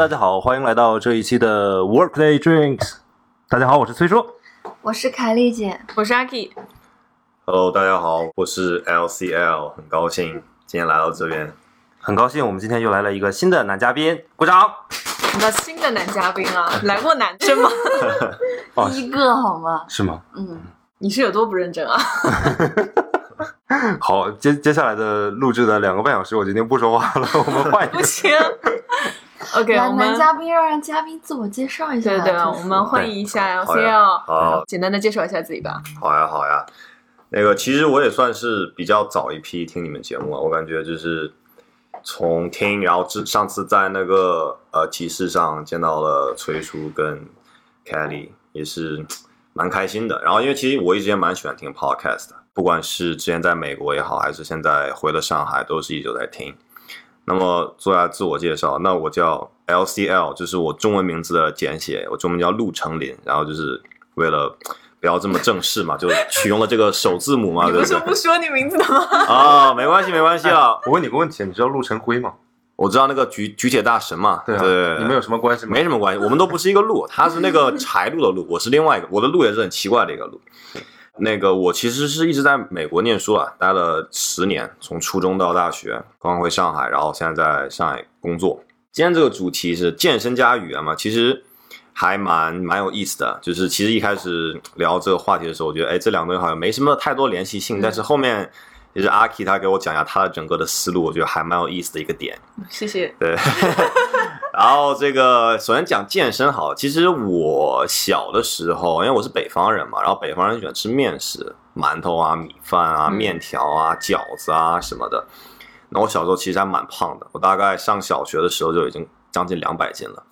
Hello，大家好，欢迎来到这一期的 Workday Drinks。大家好，我是崔叔。我是凯丽姐，我是阿 K，Hello，大家好，我是 LCL，很高兴今天来到这边。很高兴我们今天又来了一个新的男嘉宾，鼓掌。那新的男嘉宾啊，来过男生吗？哦 第一个好吗？是吗？嗯，你是有多不认真啊？好，接接下来的录制的两个半小时，我决定不说话了，我们换一个。不行。OK，男们嘉宾要让嘉宾自我介绍一下。对对，就是我们欢迎一下好呀 LCL，好简单的介绍一下自己吧。好呀，好呀。那个，其实我也算是比较早一批听你们节目了，我感觉就是从听，然后之上次在那个呃集市上见到了崔叔跟 Kelly，也是蛮开心的。然后因为其实我一直也蛮喜欢听 podcast 的，不管是之前在美国也好，还是现在回了上海，都是一直在听。那么做下自我介绍，那我叫 LCL，就是我中文名字的简写，我中文叫陆成林，然后就是为了不要这么正式嘛，就取用了这个首字母嘛，你不是对不对？不说你名字的吗？啊，没关系，没关系啊，我问你个问题，你知道陆晨辉吗？我知道那个举举铁大神嘛，对啊，对，你们有什么关系吗？没什么关系，我们都不是一个路，他是那个柴路的路，我是另外一个，我的路也是很奇怪的一个路。那个我其实是一直在美国念书啊，待了十年，从初中到大学，刚回上海，然后现在在上海工作。今天这个主题是健身加语言嘛，其实还蛮蛮有意思的。就是其实一开始聊这个话题的时候，我觉得哎这两个东西好像没什么太多联系性，但是后面也是阿 K 他给我讲一下他的整个的思路，我觉得还蛮有意思的一个点。谢谢。对，然后这个首先讲健身好，其实我小的时候，因为我是北方人嘛，然后北方人喜欢吃面食，馒头啊、米饭啊、嗯面条啊、饺子啊什么的。那我小时候其实还蛮胖的，我大概上小学的时候就已经将近两百斤了。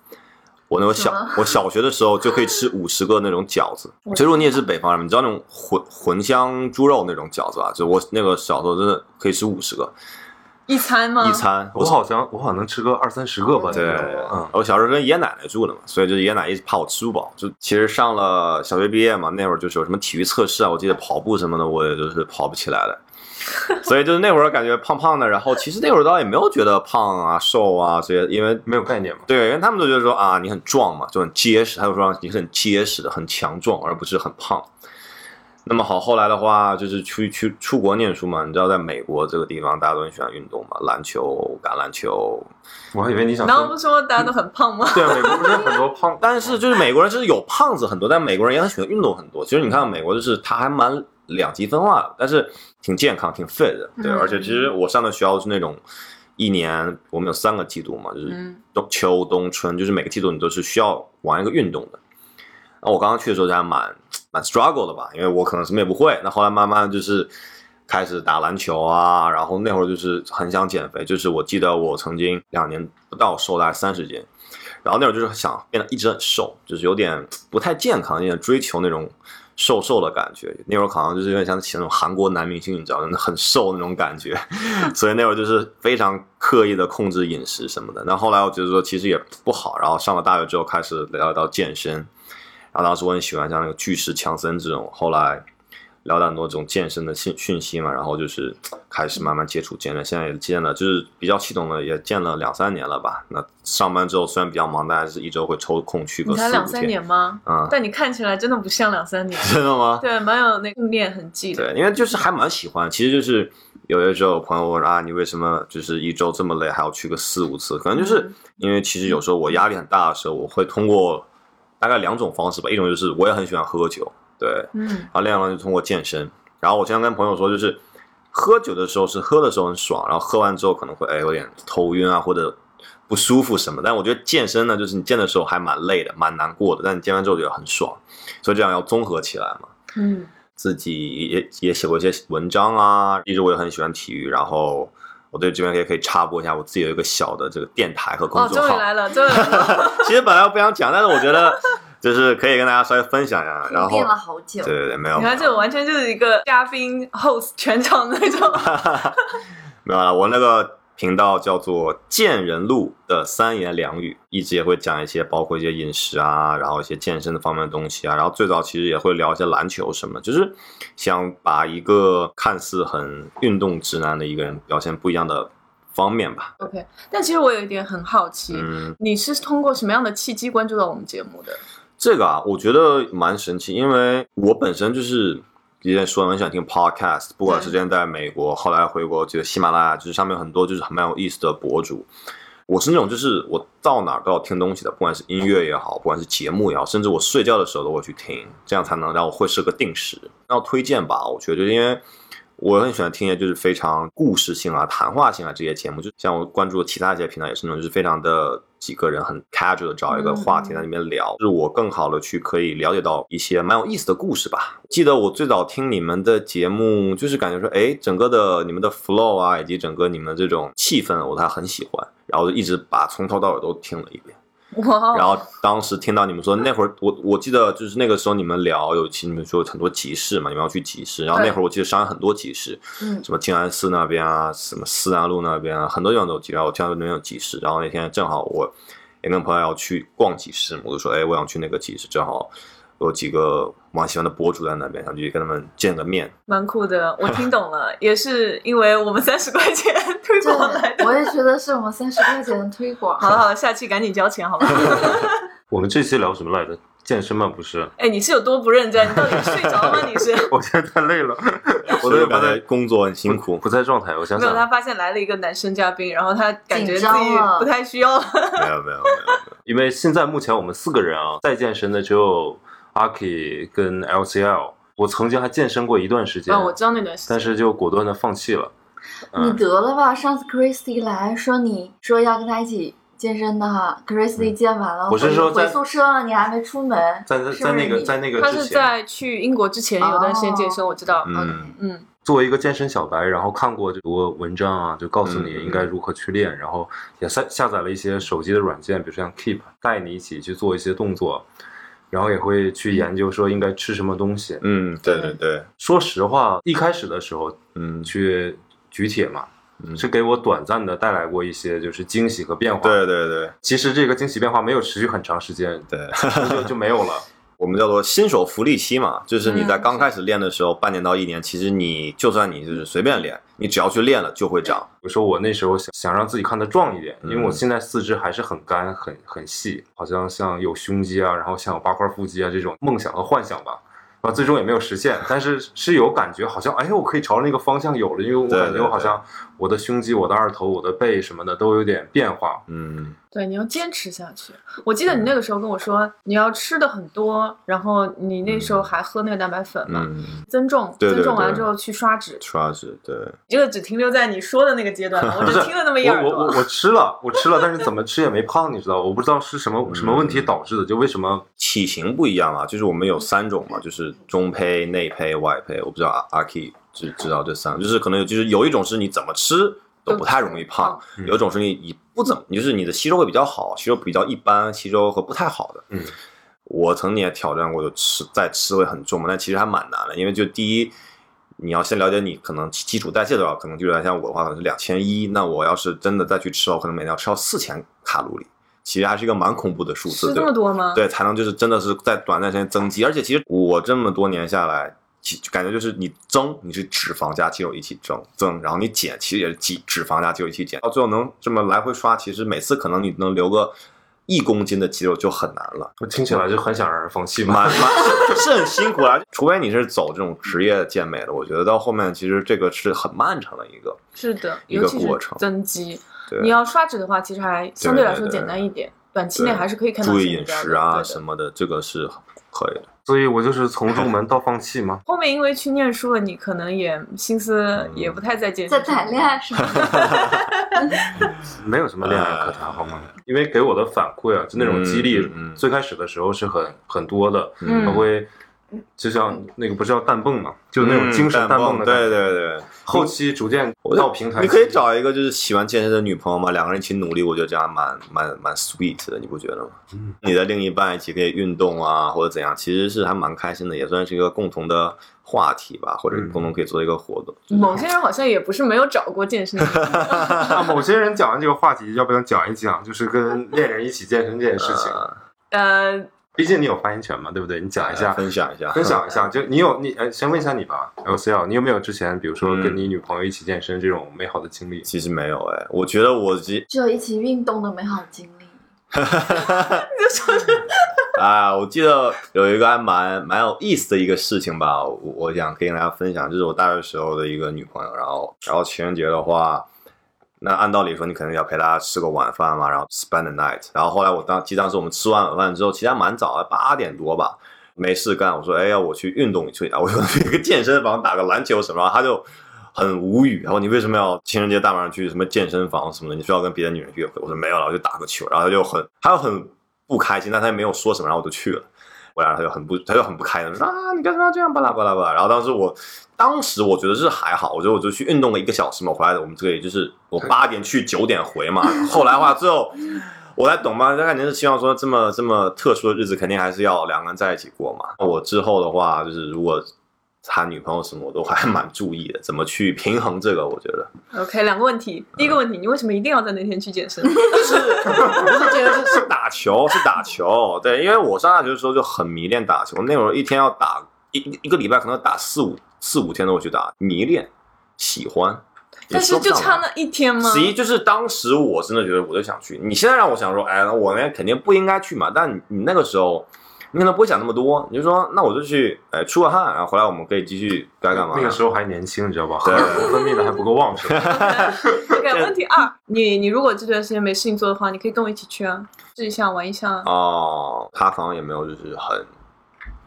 我那个小我小学的时候就可以吃 五十个那种饺子。其实如果你也是北方人，你知道那种混混香猪肉那种饺子吧？就我那个小时候真的可以吃五十个一餐吗？一。餐。我好像我好像能吃个二三十个吧。对嗯，我小时候跟爷爷奶奶住的嘛，所以就是爷爷奶奶一直怕我吃不饱。就其实上了小学毕业嘛，那会儿就是有什么体育测试啊，我记得跑步什么的，我也就是跑不起来的。所以就是那会儿感觉胖胖的，然后其实那会儿倒也没有觉得胖啊、瘦啊这些，因为没有概念嘛。对，因为他们都觉得说啊你很壮嘛，就很结实，他就说你是很结实的、很强壮，而不是很胖。那么好，后来的话就是去去出国念书嘛，你知道在美国这个地方大家都很喜欢运动嘛，篮球、橄榄球，我还以为你想然后说不说大家都很胖吗？对啊，美国不是很多胖，但是就是美国人就是有胖子很多，但美国人也很喜欢运动很多。其实你看美国就是他还蛮两极分化的，但是挺健康、挺 fit 的，对。嗯而且其实我上的学校是那种一年我们有三个季度嘛，就是嗯冬秋冬春，就是每个季度你都是需要玩一个运动的。那我刚刚去的时候就还蛮蛮 struggle 的吧，因为我可能什么也不会。那后来慢慢就是开始打篮球啊，然后那会儿就是很想减肥，就是我记得我曾经两年不到瘦大概三十斤，然后那会儿就是想变得一直很瘦，就是有点不太健康，有点追求那种瘦瘦的感觉。那会儿好像就是有点像那种韩国男明星，你知道，很瘦那种感觉，所以那会儿就是非常刻意的控制饮食什么的。那后来我觉得说其实也不好，然后上了大学之后开始聊到健身。然后当时我很喜欢像那个巨石强森这种，后来聊到很多这种健身的信讯息嘛，然后就是开始慢慢接触健身，现在也健了，就是比较系统的也健了两三年了吧。那上班之后虽然比较忙，但还是一周会抽空去个你才两三。年吗？嗯，但你看起来真的不像两三年。真的吗？对，蛮有那个训练痕迹的。对，因为就是还蛮喜欢，其实就是有的时候朋友问啊，你为什么就是一周这么累，还要去个四五次？可能就是嗯因为其实有时候我压力很大的时候，我会通过大概两种方式吧，一种就是我也很喜欢喝酒，对，嗯然后另外一种就通过健身。然后我经常跟朋友说，就是喝酒的时候是喝的时候很爽，然后喝完之后可能会哎有点头晕啊或者不舒服什么。但我觉得健身呢，就是你健的时候还蛮累的，蛮难过的，但你健完之后觉得很爽，所以这样要综合起来嘛。嗯，自己也也写过一些文章啊，一直我也很喜欢体育，然后我对这边也可以插播一下，我自己有一个小的这个电台和公哦，众号。终于来了，终于来了。其实本来我不想讲，但是我觉得就是可以跟大家稍微分享一下，然后变了好久对。对对，没有，你看，这完全就是一个嘉宾 host 全场那种。没有了，我那个频道叫做“见人录”的三言两语，一直也会讲一些包括一些饮食啊，然后一些健身的方面的东西啊，然后最早其实也会聊一些篮球什么，就是想把一个看似很运动直男的一个人表现不一样的方面吧。OK，但其实我有一点很好奇，嗯，你是通过什么样的契机关注到我们节目的？这个啊，我觉得蛮神奇，因为我本身就是之前说很喜欢听 podcast，不管是之前在美国，后来回国，觉得喜马拉雅就是上面很多就是很蛮有意思的博主。我是那种就是我到哪儿都要听东西的，不管是音乐也好，不管是节目也好，甚至我睡觉的时候都会去听，这样才能让我会是个定时。要推荐吧，我觉得因为我很喜欢听一些就是非常故事性啊、谈话性啊这些节目，就像我关注的其他一些平台也是那种就是非常的几个人很 casual 的找一个话题在里面聊，就是我更好的去可以了解到一些蛮有意思的故事吧。记得我最早听你们的节目，就是感觉说，哎，整个的你们的 flow 啊，以及整个你们这种气氛，我都还很喜欢，然后就一直把从头到尾都听了一遍。哇，然后当时听到你们说那会儿，我我记得就是那个时候你们聊有期，你们说有很多集市嘛，你们要去集市，然后那会儿我记得上海很多集市，嗯。什么静安寺那边啊，什么思南路那边啊，很多地方都有集，然后我听到那边有集市，然后那天正好我也跟朋友要去逛集市，我就说，哎，我想去那个集市，正好有几个蛮喜欢的博主在那边，想去跟他们见个面。蛮酷的，我听懂了，也是因为我们三十块钱推广来，的。我也觉得是我们三十块钱的推广。好了好了，下期赶紧交钱好吧？我们这期聊什么来着？健身吗？不是，哎，你是有多不认真？你到底睡着了吗？你是？我现在太累了，我我都感觉工作很辛苦，不在状态。我想想没有，他，发现来了一个男生嘉宾，然后他感觉自己不太需要了。没有没有没有，因为现在目前我们四个人啊，在健身的只有阿 K 跟 LCL。我曾经还健身过一段时间，啊，我知道那段时间，但是就果断的放弃了。你得了吧？上次 Christy 来说你说要跟他一起健身的哈，Christy 健完了，我是说在宿舍了，你还没出门，在在在那个在那个他是，在去英国之前有段时间健身，我知道。嗯嗯，作为一个健身小白，然后看过这多文章啊，就告诉你嗯应该如何去练，然后也下下载了一些手机的软件，比如像 Keep 带你一起去做一些动作，然后也会去研究说应该吃什么东西。嗯，对对对，说实话，一开始的时候嗯，去举铁嘛，嗯是给我短暂的带来过一些就是惊喜和变化。对对对其实这个惊喜变化没有持续很长时间，对。就就没有了。我们叫做新手福利期嘛，就是你在嗯刚开始练的时候，半年到一年，其实你就算你就是随便练，你只要去练了就会长。比如说我那时候想想让自己看得壮一点，因为嗯我现在四肢还是很干、很很细，好像像有胸肌啊，然后像有八块腹肌啊这种梦想和幻想吧。啊，最终也没有实现，但是是有感觉，好像哎，我可以朝着那个方向有了，因为我感觉我好像我的胸肌、我的二头、我的背什么的都有点变化。嗯，对，你要坚持下去。我记得你那个时候跟我说，你要吃的很多，然后你那时候还喝那个蛋白粉嘛，嗯，增重，对对增重完对之后去刷脂。刷脂，对，这个只停留在你说的那个阶段了，我只听了那么一耳朵。我我我我吃了，我吃了，但是怎么吃也没胖，你知道？我不知道是什么什么问题导致的，就为什么体型不一样啊，就是我们有三种嘛，就是中胚、内胚、外胚。我不知道阿阿 K 知知道这三个，就是可能有就是有一种是你怎么吃都不太容易胖，嗯有一种是你你不怎么，就是你的吸收会比较好，吸收比较一般，吸收和不太好的。嗯，我曾经也挑战过，就吃再吃会很重嘛，但其实还蛮难的，因为就第一。你要先了解你可能基础代谢多少，可能就是像我的话可能是两千一，那我要是真的再去吃，我可能每天要吃到四千卡路里，其实还是一个蛮恐怖的数字，吃这么多吗？对，才能就是真的是在短暂时间增肌。而且其实我这么多年下来，其感觉就是你增，你是脂肪加肌肉一起增增，然后你减，其实也是肌脂肪加肌肉一起减，到最后能这么来回刷，其实每次可能你能留个一公斤的肌肉就很难了。我听起来就很想让人放弃嘛？蛮蛮是很辛苦啊，除非你是走这种职业健美的，我觉得到后面其实这个是很漫长的一个。是的，一个尤其是过程增肌。你要刷脂的话，其实还相对来说简单一点，短期内还是可以看到注意饮食啊什么的，这个是可以的。所以我就是从入门 到放弃嘛。后面因为去念书了，你可能也心思也不太在健身。在谈恋爱是吗？没有什么恋爱可谈，好吗？因为给我的反馈啊，就那种激励最开始的时候是很很多的，嗯他会就像那个不是叫弹蹦嘛，就那种精神弹蹦的感对。对对。后期逐渐到平台，你可以找一个就是喜欢健身的女朋友嘛，两个人一起努力，我觉得这样蛮蛮蛮 sweet 的，你不觉得吗？嗯你的另一半一起可以运动啊，或者怎样，其实是还蛮开心的，也算是一个共同的话题吧，或者嗯共同可以做一个活动。某些人好像也不是没有找过健身的女朋友。啊，某些人讲完这个话题，要不要讲一讲，就是跟恋人一起健身这件事情？呃呃，毕竟你有发言权嘛，对不对？你讲一下，分享一下，分享一下，就你有你呃，先问一下你吧，LCL，你有没有之前比如说嗯跟你女朋友一起健身这种美好的经历？其实没有哎、我觉得我只只有一起运动的美好经历。哈哈哈哈啊，我记得有一个还蛮蛮有意思的一个事情吧，我我想可以跟大家分享，就是我大学时候的一个女朋友，然后然后情人节的话，那按道理说你可能要陪他吃个晚饭嘛，然后 spend the night，然后后来我当记得当时我们吃完晚饭之后，其实还蛮早的，八点多吧，没事干，我说哎呀我去运动一下，我说去个健身房打个篮球什么，他就。很无语，然后你为什么要情人节大晚上去什么健身房什么的？你需要跟别的女人约会？我说没有了，我就打个球。然后他就很，他就很不开心，但他也没有说什么，然后我就去了。我然后他就很不，他就很不开心，说啊你干什么要这样巴拉巴拉巴拉。然后当时我，当时我觉得是还好，我觉得我就去运动了一个小时嘛，回来的我们这里就是我八点去九点回嘛。后来的话最后 我才懂嘛，他肯定是希望说这么这么特殊的日子，肯定还是要两个人在一起过嘛。我之后的话就是如果。谈女朋友什么我都还蛮注意的，怎么去平衡这个？我觉得 OK，两个问题。第一个问题，你为什么一定要在那天去健身？就是不是健身，是是打球，是打球。对，因为我上大学的时候就很迷恋打球，那会儿一天要打一一个礼拜，可能打四五四五天都会去打，迷恋，喜欢。但是就差那一天吗？十一就是当时我真的觉得我就想去，你现在让我想说，哎，那我呢肯定不应该去嘛。但你你那个时候，你可能不会想那么多，你就说那我就去，哎，出个汗，然后回来我们可以继续该干嘛。那个时候还年轻，你知道吧？荷对尔 蒙分泌的还不够旺盛。OK，问题二，你你如果这段时间没事情做的话，你可以跟我一起去啊，试一下玩一下。哦，他好像也没有就是很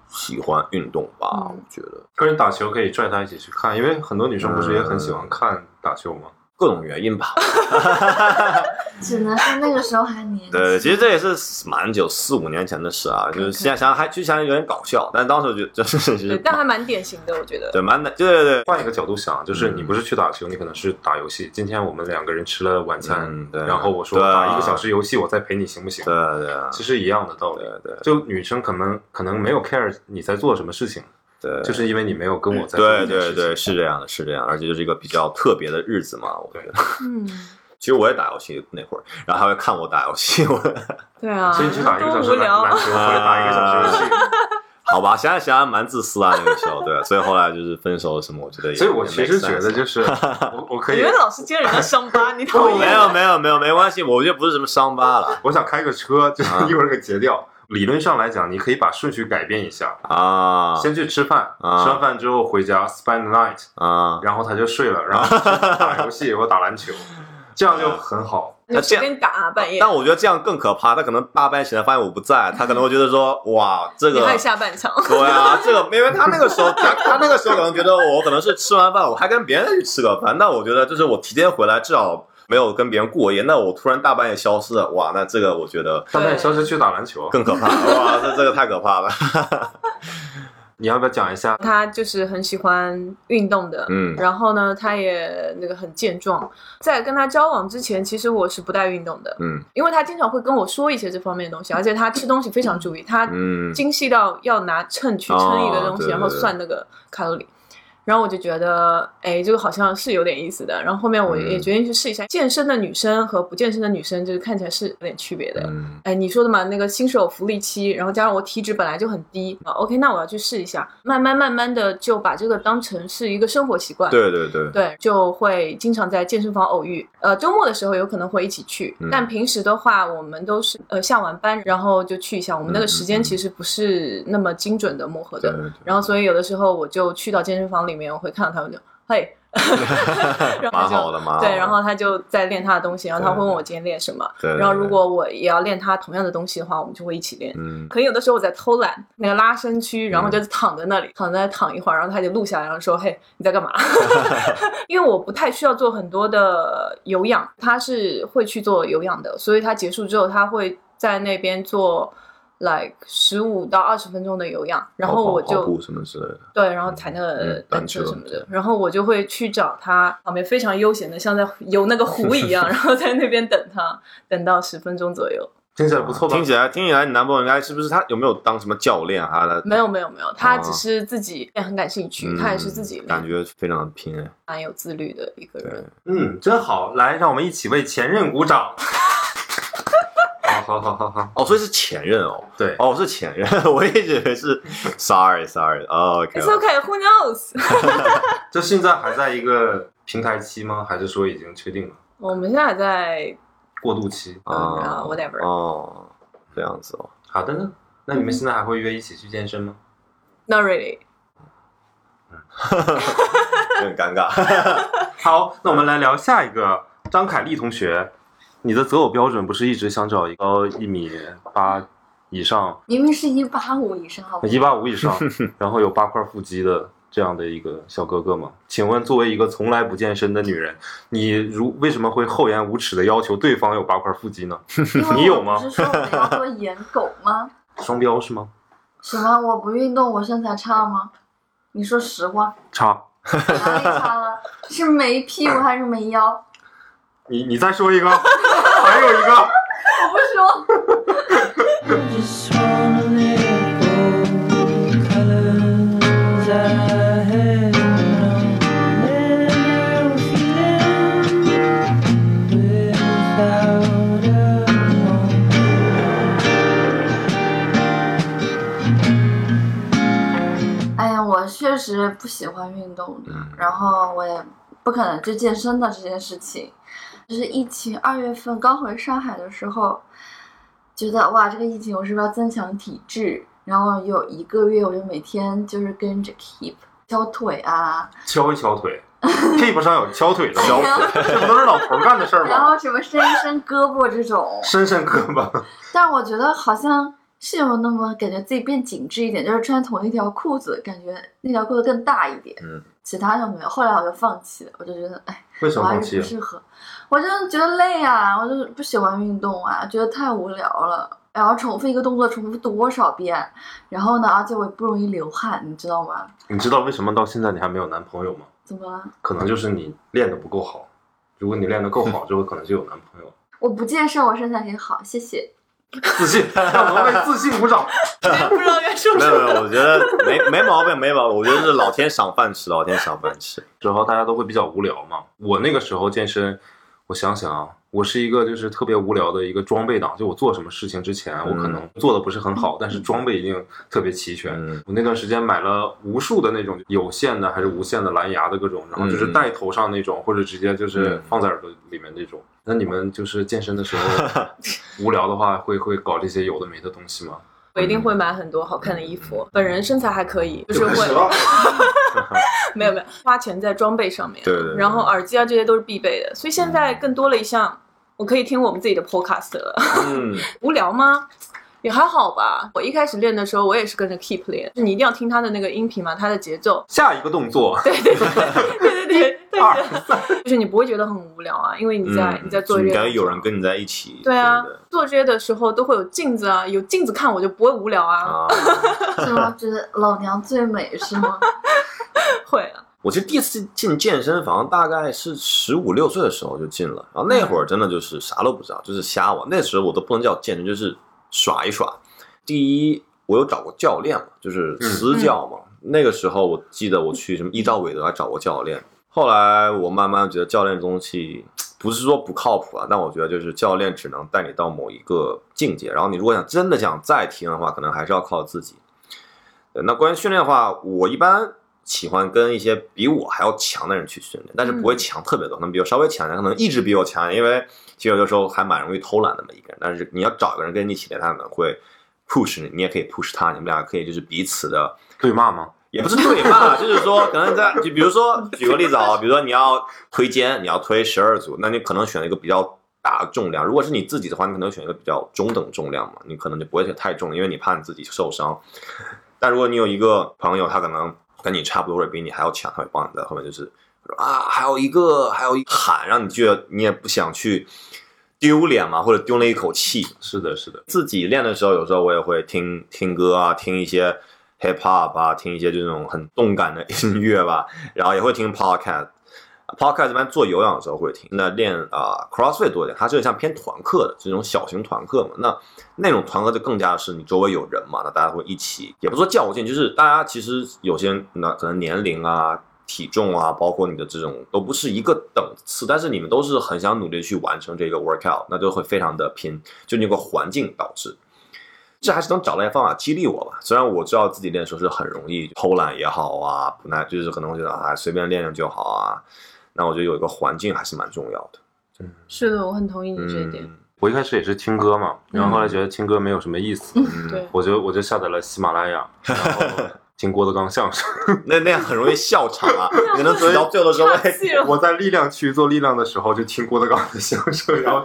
喜欢运动吧，嗯我觉得个人打球可以拽他一起去看，因为很多女生不是也很喜欢看打球吗？各种原因吧。只能说那个时候还年轻。对，其实这也是蛮久，四五年前的事啊，就是现在想想还就想想有点搞笑，但当时我觉得就是对，但还蛮典型的，我觉得。对蛮对对对换一个角度想，就是你不是去打球，你可能是打游戏。今天我们两个人吃了晚餐，嗯对然后我说打一个小时游戏，我再陪你行不行？对对啊其实一样的道理。对对就女生可能可能没有 care 你在做什么事情，对，就是因为你没有跟我在做对对对，是这样的，是这样，而且就是一个比较特别的日子嘛，我觉得。嗯，其实我也打游戏那会儿，然后他会看我打游戏，我 对啊，所以你去打一个小时篮多无聊。篮球，回来打一个小时游戏。好吧，想想想想蛮自私啊，那个时候，对，所以后来就是分手什么，我觉得也。所以我其实觉得就是我我可以你们，老是揭人家伤疤，你讨厌？没有没有没有没关系，我觉得不是什么伤疤了我想开个车，就是啊一会儿给截掉。理论上来讲，你可以把顺序改变一下，啊先去吃饭，啊吃完饭之后回家 spend the night，啊！然后他就睡了，然后去打游戏或打篮球，这样就很好。你随便打啊半夜，但我觉得这样更可怕，他可能大半夜醒来发现我不在，他可能会觉得说，哇，这个你还下半场。对啊，这个因为他那个时候，他他那个时候可能觉得我可能是吃完饭我还跟别人去吃个饭，那我觉得就是我提前回来，至少没有跟别人过夜，那我突然大半夜消失了，哇，那这个我觉得大半夜消失去打篮球，更可怕，哇，这这个太可怕了，你要不要讲一下？他就是很喜欢运动的，嗯然后呢，他也那个很健壮。在跟他交往之前，其实我是不带运动的，嗯因为他经常会跟我说一些这方面的东西，而且他吃东西非常注意，他嗯精细到要拿秤去称一个东西，然后哦对对对算那个卡路里。然后我就觉得，哎，这个好像是有点意思的。然后后面我也嗯决定去试一下，健身的女生和不健身的女生，就是看起来是有点区别的。嗯哎，你说的嘛，那个新手福利期，然后加上我体脂本来就很低啊，OK，那我要去试一下，慢慢慢慢的就把这个当成是一个生活习惯。对对对，对，就会经常在健身房偶遇。呃，周末的时候有可能会一起去，嗯但平时的话，我们都是呃下完班然后就去一下。我们那个时间其实不是那么精准的磨合的，然后所以有的时候我就去到健身房里面，我会看到他们就嘿，然后的。对，然后他就在练他的东西，然后他会问我今天练什么，对对然后如果我也要练他同样的东西的话，我们就会一起练。嗯可能有的时候我在偷懒，那个拉伸区，然后就躺在那里，躺在躺一会儿，然后他就录下来，然后说：“ 嘿，你在干嘛？” 因为我不太需要做很多的有氧，他是会去做有氧的，所以他结束之后，他会在那边做 like 十五到二十分钟的有氧，然后我就跑跑步什么之类的，对，然后踩那个嗯单车什么的，然后我就会去找他旁边非常悠闲的，像在游那个湖一样，然后在那边等他，等到十分钟左右。听起来不错吧？听起来听起来，你男朋友应该是不是他有没有当什么教练啊？他没有没有没有，他哦只是自己也很感兴趣，嗯他也是自己感觉非常的拼哎，蛮有自律的一个人。嗯，真好，来，让我们一起为前任鼓掌。啊，好好好好，哦，所以是前任哦。对，哦，是前任，我一直以为是，sorry sorry，哦 OK，It's okay, who knows？就现在还在一个平台期吗？还是说已经确定了我们现在还在过渡期？啊啊 whatever 哦，这样子哦，好的呢，那你们现在还会约一起去健身吗？Not really。有点尴尬。好，那我们来聊下一个，张凯丽同学，你的择偶标准不是一直想找一个一米八以上，明明是一八五以上，好不好一八五以上，然后有八块腹肌的这样的一个小哥哥吗？请问，作为一个从来不健身的女人，你如为什么会厚颜无耻的要求对方有八块腹肌呢？你有吗我不是说我要做颜狗吗？双标是吗？什么？我不运动，我身材差吗？你说实话，差，哪里差了？是没屁股还是没腰？你你再说一个，还有一个，我不说。哎呀，我确实不喜欢运动的，嗯然后我也不可能去健身的这件事情。就是疫情二月份刚回上海的时候，觉得哇，这个疫情我是不是要增强体质？然后有一个月，我就每天就是跟着 Keep 敲腿啊，敲一敲腿，keep 上有敲腿的敲腿，这不都是老头干的事儿吗？然后什么伸一伸胳膊这种。伸伸胳膊，但我觉得好像是有那么感觉自己变紧致一点，就是穿同一条裤子，感觉那条裤子更大一点。嗯，其他就没有。后来我就放弃了，我就觉得，哎，为什我还么放弃啊？是不适合。我真的觉得累啊，我就是不喜欢运动啊，觉得太无聊了。然后重复一个动作，重复多少遍？然后呢，而且我也不容易流汗，你知道吗？你知道为什么到现在你还没有男朋友吗？怎么了？可能就是你练的不够好。如果你练的够好，之后可能就有男朋友。我不健身，我身材很好，谢谢。自信，让我们为自信鼓掌。不知道该说没有没有，我觉得没没毛病，没毛病。我觉得是老天赏饭吃，老天赏饭吃。之后大家都会比较无聊嘛。我那个时候健身，我想想啊，我是一个就是特别无聊的一个装备党，就我做什么事情之前，我可能做的不是很好，但是装备一定特别齐全。嗯我那段时间买了无数的那种有线的还是无线的蓝牙的各种，然后就是戴头上那种，或者直接就是嗯放在耳朵里面那种。那你们就是健身的时候 无聊的话，会会搞这些有的没的东西吗？我一定会买很多好看的衣服。本人身材还可以，就是会了。没有没有花钱在装备上面。对对对然后耳机啊这些都是必备的，所以现在更多了一项，我可以听我们自己的 podcast 了。嗯，无聊吗？也还好吧。我一开始练的时候，我也是跟着 Keep 练，就你一定要听他的那个音频嘛，他的节奏。下一个动作，对对对 对对对对二对，就是你不会觉得很无聊啊，因为你在、嗯你在做这你些，感觉有人跟你在一起。对啊对不对，做这些的时候都会有镜子啊，有镜子看我就不会无聊啊。啊，是吗？觉得老娘最美是吗？会啊，我其实第一次进健身房大概是十五六岁的时候就进了，然后那会儿真的就是啥都不知道，就是瞎玩。那时候我都不能叫健身，就是耍一耍。第一，我有找过教练嘛，就是私教嘛。那个时候我记得我去什么伊兆韦德还找过教练。后来我慢慢觉得教练这东西不是说不靠谱啊，但我觉得就是教练只能带你到某一个境界，然后你如果想真的想再提升的话，可能还是要靠自己。那关于训练的话，我一般喜欢跟一些比我还要强的人去训练，但是不会强特别多，可能比我稍微强可能意志比我强，因为其实有的时候还蛮容易偷懒的嘛一个人。但是你要找一个人跟你一起练，他可能会 push 你，你也可以 push 他，你们俩可以就是彼此的对骂吗？也不是对骂，就是说可能在就比如说举个例子啊，比如说你要推肩，你要推十二组，那你可能选一个比较大的重量。如果是你自己的话，你可能选一个比较中等重量嘛，你可能就不会选太重，因为你怕你自己受伤。但如果你有一个朋友，他可能跟你差不多或者比你还要强，他会帮你在后面就是说啊，还有一个，还有一喊，让你觉得你也不想去丢脸嘛，或者丢了一口气。是的，是的。自己练的时候，有时候我也会听听歌啊，听一些 hip hop 啊，听一些这种很动感的音乐吧，然后也会听 podcast。Podcast 一般做有氧的时候会听，那练啊、crossfit 多一点，它是像偏团课的这种小型团课嘛。那那种团课就更加是你周围有人嘛，那大家会一起，也不说较劲，就是大家其实有些那可能年龄啊、体重啊，包括你的这种都不是一个等次，但是你们都是很想努力去完成这个 workout，那就会非常的拼，就那个环境导致。这还是能找到一些方法激励我吧。虽然我知道自己练的时候是很容易偷懒也好啊，不耐就是可能会觉得啊随便练练就好啊。那我觉得有一个环境还是蛮重要的。是的，我很同意你这一点。嗯我一开始也是听歌嘛，然后后来觉得听歌没有什么意思，嗯对，我就我就下载了喜马拉雅，然后 听郭德纲相声。那那样很容易笑场啊，可能举到最后的时候我在力量区做力量的时候就听郭德纲的相声，然后！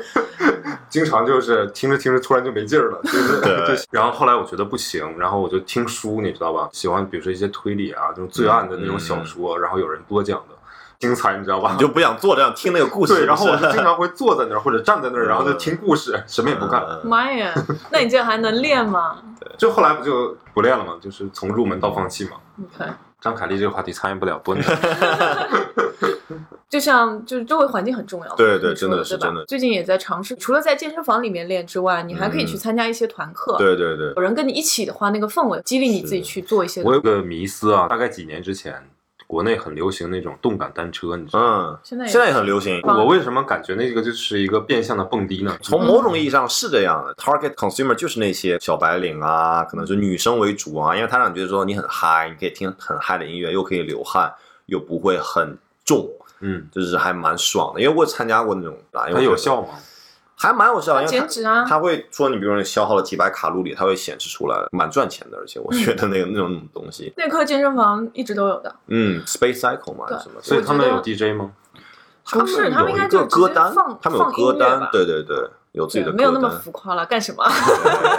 经常就是听着听着突然就没劲儿了，就是对就然后后来我觉得不行，然后我就听书，你知道吧？喜欢比如说一些推理啊这种罪案的那种小说，然后有人播讲的，精彩，你知道吧？你就不想坐这样听那个故事。对，然后我是就经常会坐在那儿或者站在那儿，嗯然后就听故事，什么也不干。嗯妈呀！那你这样还能练吗？对就后来不就不练了吗？就是从入门到放弃嘛。你看，张凯丽这个话题参与不了，蹲着。就像就是周围环境很重要。对对真的是真的最近也在尝试，除了在健身房里面练之外，你还可以去嗯参加一些团课。对对对有，人跟你一起的话，那个氛围激励你自己去做一些。我有个迷思啊，大概几年之前，国内很流行那种动感单车，你知道吗？嗯，现在也现在也很流行。嗯我为什么感觉那个就是一个变相的蹦迪呢？从某种意义上是这样的，target consumer 就是那些小白领啊，可能是女生为主啊，因为他让你觉得说你很嗨，你可以听很嗨的音乐，又可以流汗，又不会很重，嗯，就是还蛮爽的。因为我参加过那种啊，因为它有效吗？还蛮有效的，因为它减脂啊。它会说你比如说你消耗了几百卡路里，它会显示出来，蛮赚钱的。而且我觉得那个、那种那种东西，内科健身房一直都有的，嗯，Space Cycle 嘛什么，所以他们有 DJ 吗？他不是他们应该有一个就歌单放，他们有歌单对对对，有没有那么浮夸了，干什么？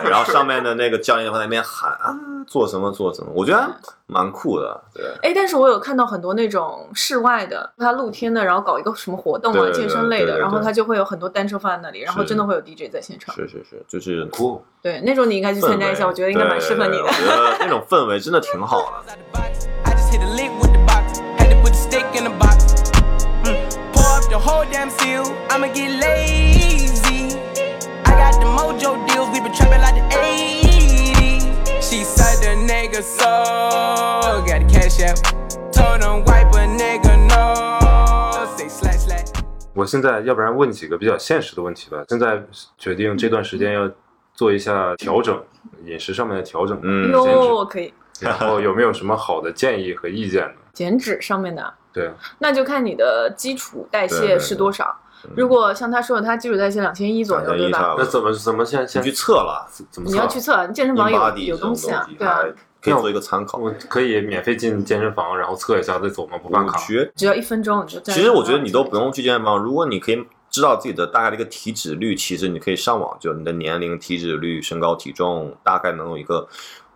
对然后 上面的那个教练会在那边喊啊，做什么做什么，我觉得蛮酷的，对。哎，但是我有看到很多那种室外的，他露天的，然后搞一个什么活动啊，对对健身类的，对对对然后他就会有很多单车放在那里，然后真的会有 DJ 在现场。是是是，就是酷，对，那种你应该去参加一下，我觉得应该蛮适合你的。对我觉得那种氛围真的挺好的。trapping like the 80s. She said the nigga so. Got the cash out. Told him wipe a nigga no. Say slash slash. 我现在要不然问几个比较现实的问题吧。现在决定这段时间要做一下调整，饮食上面的调整，嗯哟，可以然后有没有什么好的建议和意见呢？减脂上面的，对，那就看你的基础代谢对对对是多少。如果像他说的，他基础代谢两千一左右，对吧？那怎么怎么现在你先去测了怎么测？你要去测，健身房有有东西啊对啊，可以做一个参考。我可以免费进健身房，然后测一下再走吗？不办卡。只要一分钟你就。其实我觉得你都不用去健身房，如果你可以知道自己的大概的一个体脂率，其实你可以上网，就你的年龄、体脂率、身高、体重，大概能有一个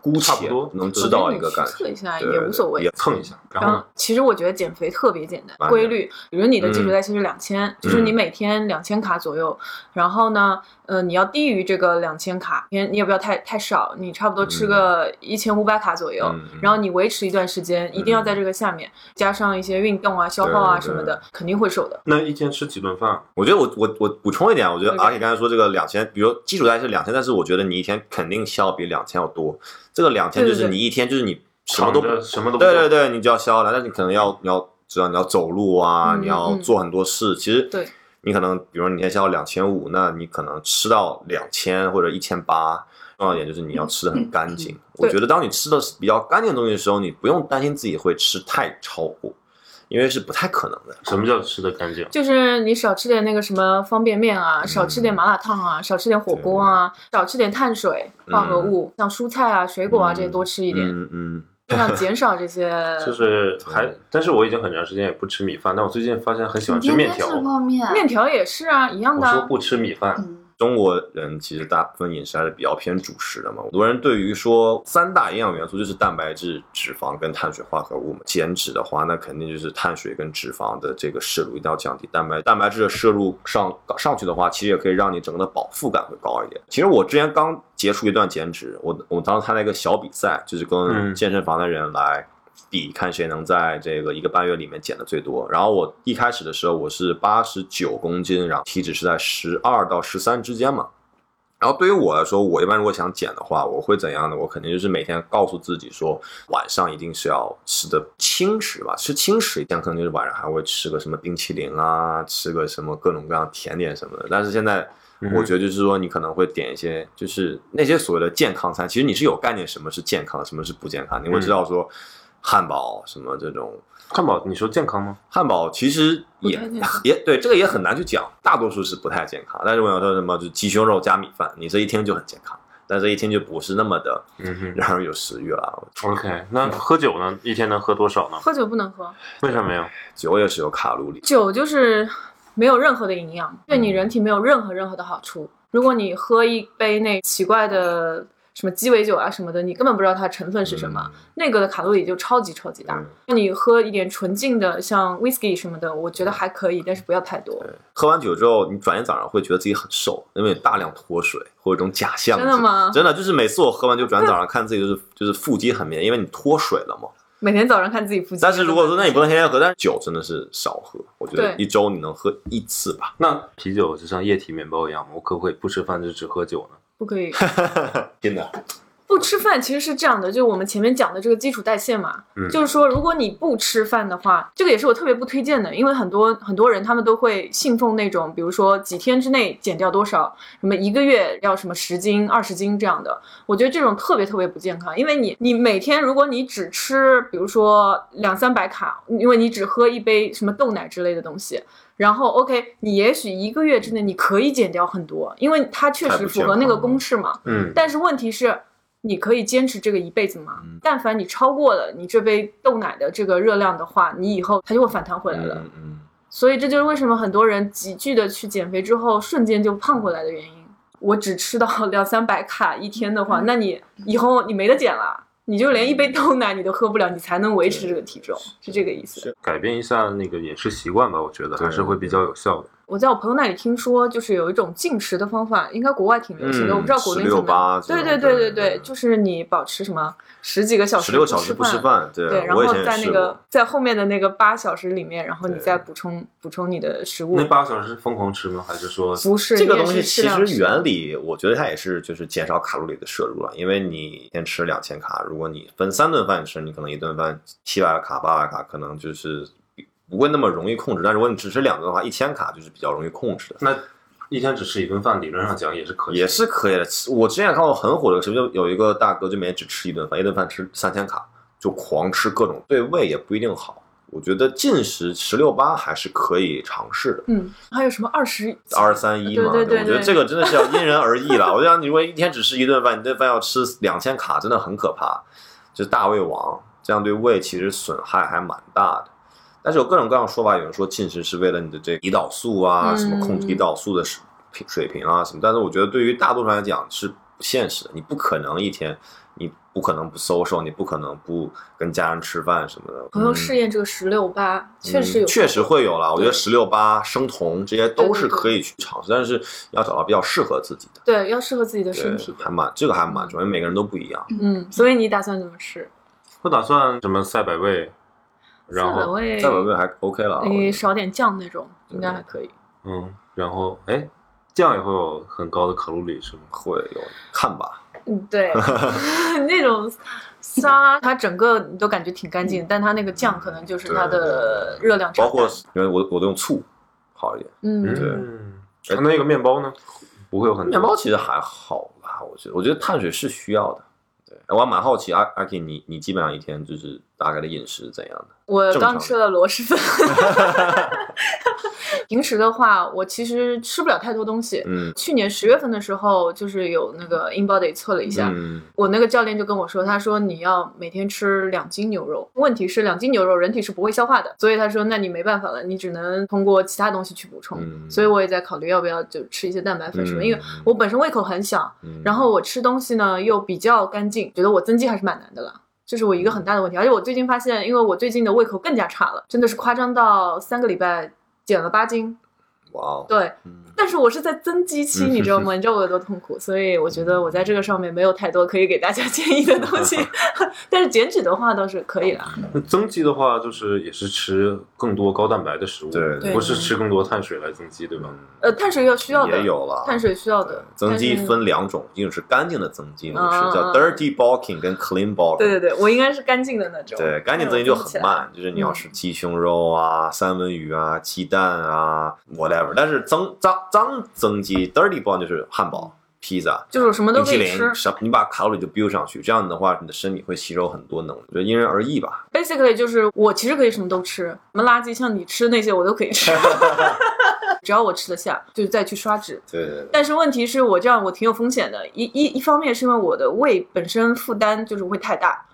估且差不多能知道一个感觉。测一下也无所谓也。蹭一下，然后其实我觉得减肥特别简单，规律。比如你的基础嗯代谢是两千，就是你每天两千卡左右。然后呢，呃，你要低于这个两千卡，你你也不要太太少，你差不多吃个一千五百卡左右。然后你维持一段时间，一定要在这个下面加上一些运动啊、消耗啊什么的，肯定会瘦的。那一天吃几顿饭？我觉得我我我补充一点，我觉得阿 K 刚才说这个两千，比如基础代谢是两千，但是我觉得你一天肯定消耗比两千要多。这个两千对对对就是你一天就是你什么都不什么都不对对对，你就要消耗了，但是你可能要你要知道你要走路啊，嗯你要嗯做很多事。其实对你可能比如说你一天消耗两千五，那你可能吃到两千或者一千八。重要一点就是你要吃的很干净。我觉得当你吃的比较干净的东西的时候，你不用担心自己会吃太超过，因为是不太可能的。什么叫吃的干净？就是你少吃点那个什么方便面啊，少吃点麻辣烫啊，少吃点火锅啊，少吃点碳水化合物，像蔬菜啊、水果啊这些多吃一点，嗯嗯，尽量减少这些。就是还，但是我已经很长时间也不吃米饭，但我最近发现很喜欢吃面条。面，面条也是啊，一样的啊。我说不吃米饭，嗯，中国人其实大部分饮食还是比较偏主食的嘛。很多人对于说三大营养元素就是蛋白质、脂肪跟碳水化合物嘛。减脂的话，那肯定就是碳水跟脂肪的这个摄入一定要降低，蛋白蛋白质的摄入上上去的话，其实也可以让你整个的饱腹感会高一点。其实我之前刚结束一段减脂，我我当时参加一个小比赛，就是跟嗯健身房的人来。比看谁能在这个一个半月里面减的最多。然后我一开始的时候我是八十九公斤，然后体脂是在十二到十三之间嘛。然后对于我来说，我一般如果想减的话，我会怎样呢？我肯定就是每天告诉自己说，晚上一定是要吃的轻食吧，吃轻食，这样可能就是晚上还会吃个什么冰淇淋啊，吃个什么各种各样甜点什么的。但是现在我觉得就是说，你可能会点一些，就是那些所谓的健康餐，其实你是有概念什么是健康的，什么是不健康，你会知道说汉堡什么这种。汉堡，你说健康吗？汉堡其实也也对，这个也很难去讲，大多数是不太健康。但是我想说什么，就鸡胸肉加米饭，你这一听就很健康，但这一听就不是那么的嗯哼让人有食欲了。，OK，那喝酒呢？一天能喝多少呢？喝酒不能喝，为什么呀？酒也是有卡路里，酒就是没有任何的营养，对你人体没有任何任何的好处。如果你喝一杯那奇怪的什么鸡尾酒啊什么的，你根本不知道它成分是什么，那个的卡路里就超级超级大。嗯你喝一点纯净的，像 whisky 什么的，我觉得还可以，但是不要太多。喝完酒之后，你转天早上会觉得自己很瘦，因为大量脱水或者一种假象。真的吗真的就是每次我喝完酒，转天早上看自己就是就是腹肌很绵，因为你脱水了嘛。每天早上看自己腹肌。但是如果说那你不能天天喝，但是酒真的是少喝，我觉得一周你能喝一次吧。那啤酒就像液体面包一样吗？我可不可以不吃饭就只喝酒呢？不可以真的，不吃饭，其实是这样的，就是我们前面讲的这个基础代谢嘛，嗯就是说，如果你不吃饭的话，这个也是我特别不推荐的，因为很多很多人他们都会信奉那种，比如说几天之内减掉多少，什么一个月要什么十斤、二十斤这样的，我觉得这种特别特别不健康，因为你你每天如果你只吃，比如说两三百卡，因为你只喝一杯什么豆奶之类的东西。然后，OK，你也许一个月之内你可以减掉很多，因为它确实符合那个公式嘛。嗯，但是问题是，你可以坚持这个一辈子吗？嗯但凡你超过了你这杯豆奶的这个热量的话，你以后它就会反弹回来了。嗯嗯。所以这就是为什么很多人急剧的去减肥之后，瞬间就胖回来的原因。我只吃到两三百卡一天的话，那你以后你没得减了，你就连一杯豆奶你都喝不了，你才能维持这个体重，是这个意思。改变一下那个饮食习惯吧，我觉得还是会比较有效的。我在我朋友那里听说，就是有一种进食的方法，应该国外挺流行的，嗯我不知道国内怎么样。16-8这种对对对对对就是你保持什么十几个小时十六小时不吃饭，对，对，然后在那个在后面的那个八小时里面，然后你再补充补充你的食物那。八小时疯狂吃吗？还是说不是这个东西其实原理，我觉得它也是就是减少卡路里的摄入了，因为你一天吃两千卡，如果你分三顿饭吃，你可能一顿饭七百卡、八百卡，可能就是不会那么容易控制。但如果你只吃两顿的话，一千卡就是比较容易控制的。那一天只吃一顿饭，理论上讲也是可以，也是可以的。我之前也看过很火的视频，就有一个大哥就每天只吃一顿饭，一顿饭吃三千卡，就狂吃各种，对胃也不一定好。我觉得进食十六八还是可以尝试的。嗯，还有什么二十二三一嘛，对对对我觉得这个真的是要因人而异了。我想你如果一天只吃一顿饭，你这饭要吃两千卡，真的很可怕，就是大胃王，这样对胃其实损害还蛮大的。但是有各种各样的说法，有人说进食是为了你的这个胰岛素啊，嗯什么控制胰岛素的水平水平啊什么。但是我觉得对于大多数人来讲是不现实的，你不可能一天，你不可能不 social，你不可能不跟家人吃饭什么的。朋友嗯试验这个十六八，确实有嗯确实会有了。我觉得对十六八、生酮这些都是可以去尝试，但是要找到比较适合自己的。对，要适合自己的身体，还。蛮这个还蛮重要，因为每个人都不一样。嗯，所以你打算怎么吃？不打算什么赛百味，然后赛百味，在本味还 OK 了，你少点酱那种，应该还可以。嗯，然后哎，酱也会有很高的卡路里是吗？会有看吧。嗯，对，那种沙，它整个你都感觉挺干净，但它那个酱可能就是它的热量差包括因为我我都用醋好一点，嗯，对。那那个面包呢？不会有很多面包其实还好吧，我觉得我觉得碳水是需要的。对，我还蛮好奇阿阿 K 你你基本上一天就是大概的饮食是怎样的？我刚吃了螺蛳粉。平时的话，我其实吃不了太多东西。嗯去年十月份的时候，就是有那个 InBody 测了一下，嗯我那个教练就跟我说，他说你要每天吃两斤牛肉，问题是两斤牛肉人体是不会消化的，所以他说那你没办法了，你只能通过其他东西去补充。嗯所以我也在考虑要不要就吃一些蛋白粉什么，嗯因为我本身胃口很小，嗯然后我吃东西呢又比较干净，觉得我增肌还是蛮难的了。这是我一个很大的问题，而且我最近发现，因为我最近的胃口更加差了，真的是夸张到三个礼拜减了八斤。哇哦，对，嗯但是我是在增肌期，你知道吗？你知道我有多痛苦，所以我觉得我在这个上面没有太多可以给大家 建议的东西。但是减脂的话倒是可以啦。那增肌的话，就是也是吃更多高蛋白的食物，对对不是吃更多碳水来增肌，对吧？呃，碳水要需要的，也有了碳水需要的增肌。分两种，一种是干净的增肌，一种嗯是叫嗯 dirty bulking 跟 clean bulking。对对对，我应该是干净的那种。对，干净增肌就很慢，就是你要嗯吃鸡胸肉啊、三文鱼啊、鸡蛋啊，whatever。但是增脏脏增肌 dirty bulking 就是汉堡、披萨、就是什么都冰淇淋，可以吃。什你把卡路里就 build 上去，这样的话你的身体会吸收很多能量，就因人而异吧。Basically 就是我其实可以什么都吃，什么垃圾像你吃那些我都可以吃，只要我吃得下，就是再去刷脂。对对对，但是问题是我这样我挺有风险的，一一一方面是因为我的胃本身负担就是会太大，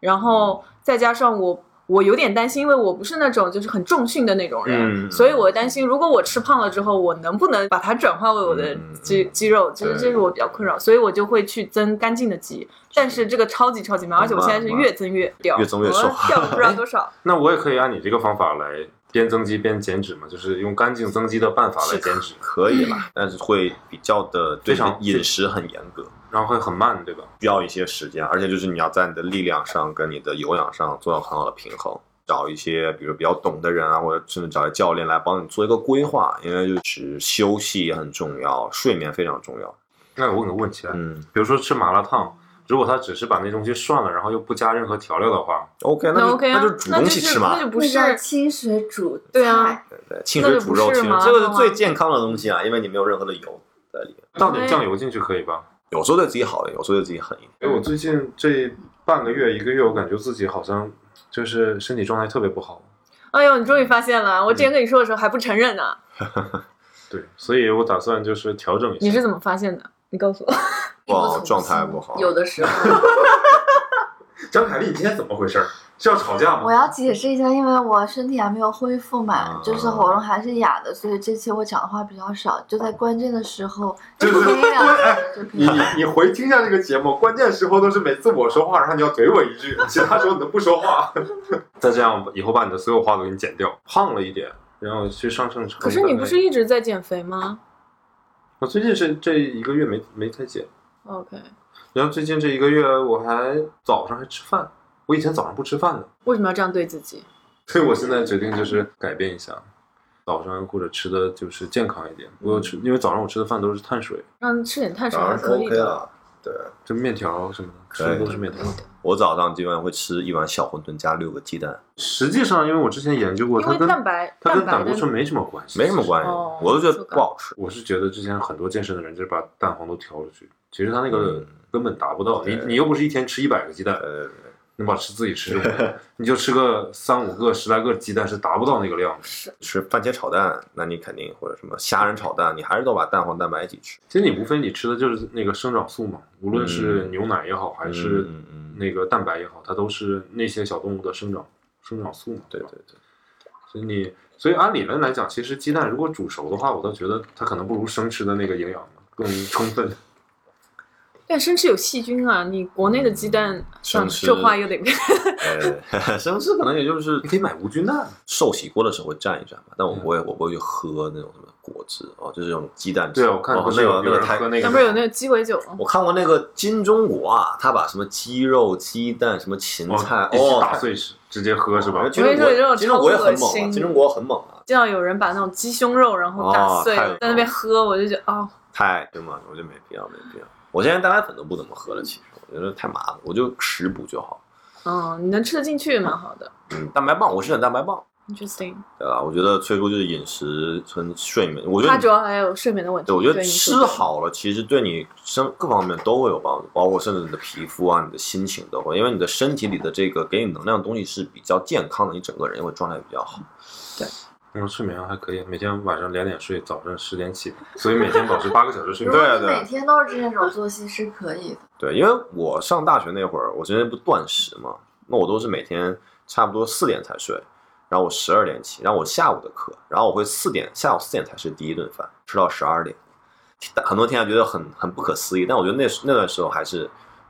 然后再加上我我有点担心，因为我不是那种就是很重训的那种人，嗯。所以我担心如果我吃胖了之后，我能不能把它转化为我的肌肌肉，其实这是我比较困扰，所以我就会去增干净的肌，但是这个超级超级慢，而且我现在是越增越掉，越增越瘦。掉了不知道 多少。那我也可以按你这个方法来边增肌边减脂嘛，就是用干净增肌的办法来减脂，可以啦，但是会比较的对非常饮食很严格。然后会很慢，对吧？需要一些时间，而且就是你要在你的力量上跟你的有氧上做到很好的平衡。找一些比如比较懂的人啊，或者甚至找一教练来帮你做一个规划，因为就是休息也很重要，睡眠非常重要。那我问个问题啊，嗯比如说吃麻辣烫，如果他只是把那东西涮了，然后又不加任何调料的话，，OK，那那就 OK 啊，那就煮东西吃嘛那就，不是清水煮。对啊对对，清水煮肉，清那就不是麻这个是最健康的东西啊，因为你没有任何的油在里面。倒点酱油进去可以吧？有时候对自己好一点，有时候对自己狠一点。因为我最近这半个月、一个月，我感觉自己好像就是身体状态特别不好。哎呦，你终于发现了！我之前跟你说的时候还不承认呢。对，所以我打算就是调整一下。你是怎么发现的？你告诉我。哇，状态不好，有的时候，张凯丽，你今天怎么回事？是要吵架吗？我要解释一下，因为我身体还没有恢复嘛啊，就是喉咙还是哑的，所以这期我讲的话比较少，就在关键的时候对就对对你。你你回听一下这个节目，关键时候都是每次我说话，然后你要怼我一句，其他时候你都不说话。再这样，以后把你的所有话都给你剪掉。胖了一点，然后去上秤称。可是你不是一直在减肥吗我最近是这一个月没没太减，？OK，然后最近这一个月我还早上还吃饭，我以前早上不吃饭的，为什么要这样对自己？所以我现在决定就是改变一下，早上或者吃的就是健康一点。我有吃，因为早上我吃的饭都是碳水，让吃点碳水还可以 OK 的。了。对，就面条什么的，吃的都是面条。我早上基本上会吃一碗小馄饨加六个鸡蛋，实际上，因为我之前研究过，因为它跟蛋白它跟蛋白的胆固醇没什么关系，没什么关系哦，我都觉得不好吃。我是觉得之前很多健身的人就是把蛋黄都挑出去，其实他那个嗯根本达不到。你你又不是一天吃一百个鸡蛋，呃，能把吃自己吃 你就吃个三五个、十来个鸡蛋是达不到那个量的。吃番茄炒蛋，那你肯定或者什么虾仁炒蛋，你还是都把蛋黄蛋白一起吃。其实你无非你吃的就是那个生长素嘛，无论是牛奶也好，还是嗯嗯，那个蛋白也好，它都是那些小动物的生长生长素嘛。吧对对对，所以你，所以按理论来讲，其实鸡蛋如果煮熟的话，我倒觉得它可能不如生吃的那个营养更充分。但生吃有细菌啊，你国内的鸡蛋，生吃这话有点呃，生吃可能也就是你可以买无菌蛋，寿喜锅的时候会蘸一蘸吧，但我不会，我不会去喝那种什么果汁哦，就是这种鸡蛋汁。对啊，我看哦不是有有那个那个那个，那不是有那个鸡尾酒吗？我看过那个金钟国啊，他把什么鸡肉、鸡蛋、什么芹菜，一起哦，打碎吃，直接喝是吧？金钟我跟你说国，金钟国也很猛啊，这种恶心金钟国很猛啊，见到有人把那种鸡胸肉然后打碎哦，在那边喝，我就觉得哦，太对吗？我觉得没必要，没必要。我现在蛋白粉都不怎么喝了，其实我觉得太麻烦，我就食补就好。嗯，你能吃得进去蛮好的嗯，蛋白棒，我是选蛋白棒，，interesting。对吧？我觉得最初就是饮食跟睡眠，我觉得它主要还有睡眠的问题。对，我觉得吃好了，其实对你生各方面都会有帮助，包括甚至你的皮肤啊、你的心情都会，因为你的身体里的这个给你能量的东西是比较健康的，你整个人会状态比较好。我睡眠还可以，每天晚上两点睡，早上十点起，所以每天保持八个小时睡 眠。对啊对啊每天都是这种作息是可以的。对，因为我上大学那会儿，我之前不断食嘛，那我都是每天差不多四点才睡，然后我十二点起，然后我下午的课，然后我会四点下午四点才吃第一顿饭，吃到十二点。很多天还觉得很很不可思议，但我觉得那那段时候还是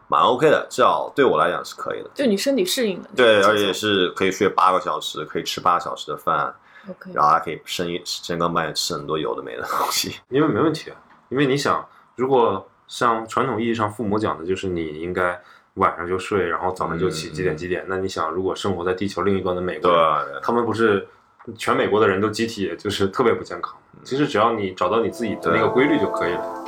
蛮 OK 的，至少对我来讲是可以的。就你身体适应的。对，而且是可以睡八个小时，可以吃八个小时的饭，OK，然后还可以深夜深更半夜吃很多有的没的东西。因为没问题啊，因为你想，如果像传统意义上父母讲的，就是你应该晚上就睡，然后早上就起，嗯几点几点？那你想，如果生活在地球另一端的美国，他们不是全美国的人都集体就是特别不健康？其实只要你找到你自己的那个规律就可以了。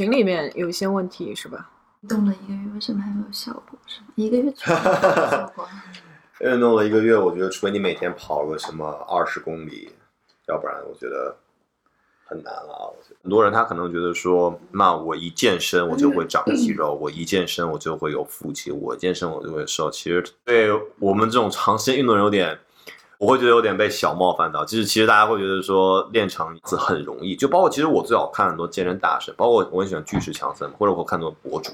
群里面有一些问题是吧？动了一个月，为什么还没有效果？是吗？一个月没有效果？运动了一个月，我觉得除非你每天跑个什么二十公里，要不然我觉得很难了啊。我觉得很多人他可能觉得说，那我一健身我就会长肌肉，我一健身我就会有腹肌，我健身我就会瘦。其实对我们这种长时间运动人有点。我会觉得有点被小冒犯到，就是其实大家会觉得说练成一次很容易，就包括其实我最早看很多健身大神，包括我很喜欢巨石强森，或者我看很多博主，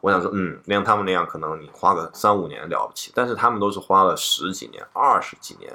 我想说，嗯，像他们那样，可能你花个三五年了不起，但是他们都是花了十几年、二十几年，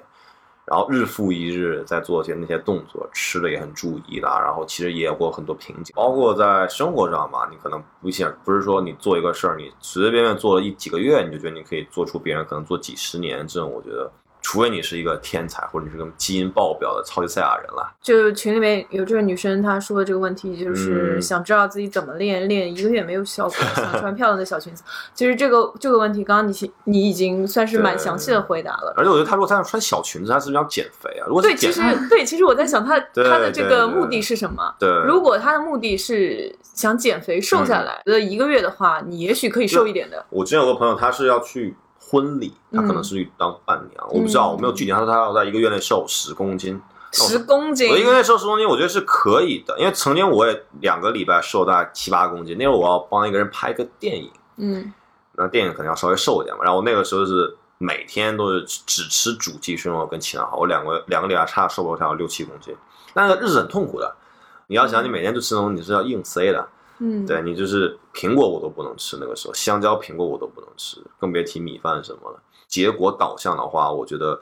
然后日复一日在做些那些动作，吃的也很注意啦，然后其实也有过很多瓶颈，包括在生活上嘛，你可能不想，不是说你做一个事儿，你随随便便做了一几个月，你就觉得你可以做出别人可能做几十年，这种我觉得。除非你是一个天才，或者你是个基因爆表的超级赛亚人了，就群里面有这个女生她说的这个问题，就是嗯想知道自己怎么练，练一个月没有效果，想穿漂亮的小裙子。其实这个这个问题，刚刚你你已经算是蛮详细的回答了。而且我觉得她如果她要穿小裙子，她是不是要减肥啊？如果对，其实 对，其实我在想她 她的这个目的是什么？对，如果她的目的是想减肥瘦下来，觉得一个月的话，你也许可以瘦一点的。我之前有个朋友，他是要去婚礼，他可能嗯。是去当伴娘，我不知道，我没有具体。他说他要在一个月内瘦十公斤，十公斤。我，一个月瘦十公斤，我觉得是可以的，因为曾经我也两个礼拜瘦大概七八公斤，那会儿我要帮一个人拍个电影，嗯，那电影可能要稍微瘦一点嘛。然后我那个时候是每天都是只吃主鸡胸肉跟其他好，我两个两个礼拜差瘦了差有六七公斤，那个日子很痛苦的。你要想，你每天就吃东西，你是要硬塞的，嗯，对你就是苹果我都不能吃，那个时候香蕉、苹果我都不能吃，更别提米饭什么了。结果导向的话，我觉得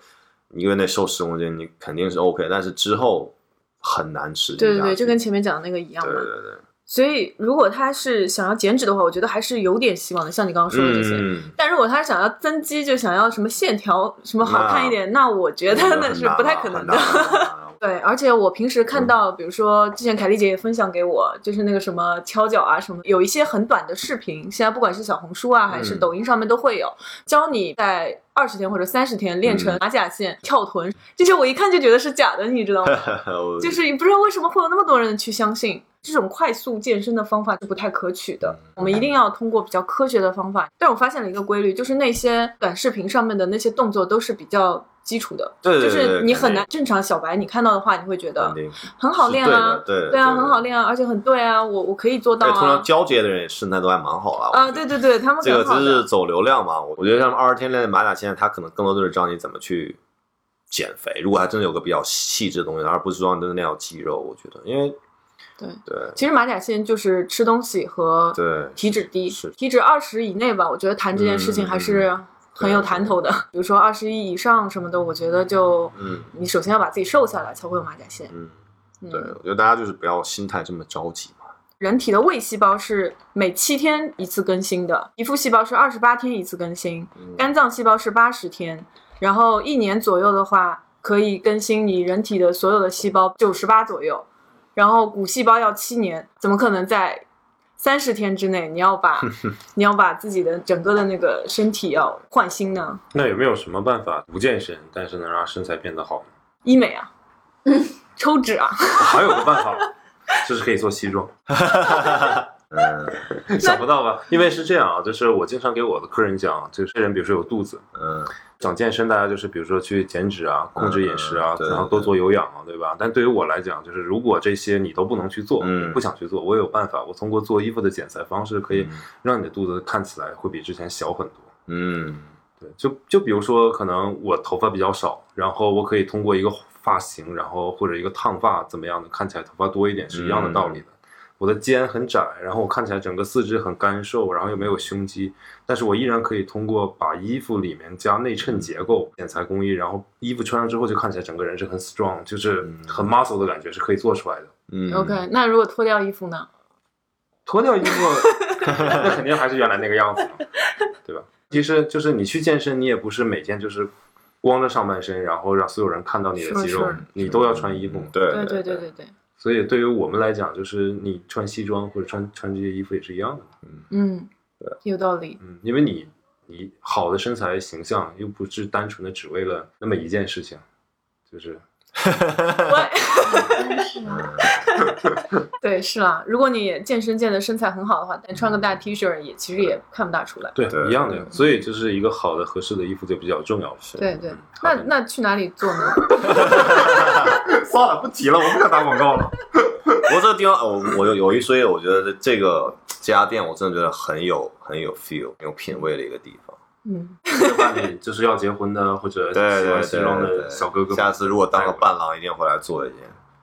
一个月内瘦十公斤，你肯定是 OK，但是之后很难持续对对对，就跟前面讲的那个一样嘛。对对对，所以如果他是想要减脂的话，我觉得还是有点希望的，像你刚刚说的这些。嗯，但如果他想要增肌，就想要什么线条什么好看一点，那我觉得那是不太可能的。的。对，而且我平时看到，比如说之前凯丽姐也分享给我，就是那个什么敲脚啊什么，有一些很短的视频，现在不管是小红书啊还是嗯抖音上面都会有，教你在二十天或者三十天练成嗯马甲线、跳臀，这些我一看就觉得是假的，你知道吗？就是不知道为什么会有那么多人去相信这种快速健身的方法是不太可取的。我们一定要通过比较科学的方法。但我发现了一个规律，就是那些短视频上面的那些动作都是比较基础的，对对对就是你很难正常小白你看到的话，你会觉得很好练啊，对对啊，很好练啊，而且很对啊，我我可以做到对，通常啊。交接的人身材都还蛮好啊啊，对对对，他们这个很好的真是走流量嘛？我我觉得像二十天练马甲线，他可能更多就是教你怎么去减肥。如果还真的有个比较细致的东西，而不是说真的练到肌肉，我觉得，因为对对其实马甲线就是吃东西和对体脂低是，体脂二十以内吧，我觉得谈这件事情还是很有谈头的。比如说二十一以上什么的，我觉得就嗯你首先要把自己瘦下来，才会有马甲线。嗯，嗯对，我觉得大家就是不要心态这么着急嘛。人体的胃细胞是每七天一次更新的，皮肤细胞是二十八天一次更新，嗯肝脏细胞是八十天，然后一年左右的话可以更新你人体的所有的细胞九十八左右，然后骨细胞要七年，怎么可能在三十天之内你要把你要把自己的整个的那个身体要换新呢？那有没有什么办法不健身，但是能让身材变得好呢？医美啊，嗯抽脂啊，还有个办法，就是可以做西装。嗯想不到吧？因为是这样啊，就是我经常给我的客人讲，就是人比如说有肚子，嗯想健身，大家就是比如说去减脂啊，控制饮食啊嗯，然后多做有氧啊，对吧？但对于我来讲，就是如果这些你都不能去做，嗯不想去做，我有办法，我通过做衣服的剪裁方式，可以嗯让你的肚子看起来会比之前小很多。嗯，对，就就比如说，可能我头发比较少，然后我可以通过一个发型，然后或者一个烫发怎么样的，看起来头发多一点是一样的道理的。我的肩很窄，然后我看起来整个四肢很干瘦，然后又没有胸肌，但是我依然可以通过把衣服里面加内衬结构、剪裁工艺，然后衣服穿上之后就看起来整个人是很 strong，就是很 muscle 的感觉是可以做出来的。嗯 OK，那如果脱掉衣服呢？脱掉衣服，那肯定还是原来那个样子嘛，对吧？其实就是你去健身，你也不是每天就是光着上半身，然后让所有人看到你的肌肉是是，你都要穿衣服。对对对对对对对，所以对于我们来讲，就是你穿西装或者穿穿这些衣服也是一样的。嗯，对有道理。嗯，因为你你好的身材形象又不是单纯的只为了那么一件事情，就是 对是啦，如果你健身健的身材很好的话，但穿个大 T 恤也其实也看不大出来。对对一样的。所以就是一个好的合适的衣服就比较重要。对对嗯，那那去哪里做呢？算了，不提了，我不想打广告了。不过这个地方，我我有有一说一，我觉得这个这家店我真的觉得很有很有 feel、很有品味的一个地方。嗯，就 把你就是要结婚的或者喜对对欢西装的小哥哥，下次如果当个伴郎，一定回来做一件。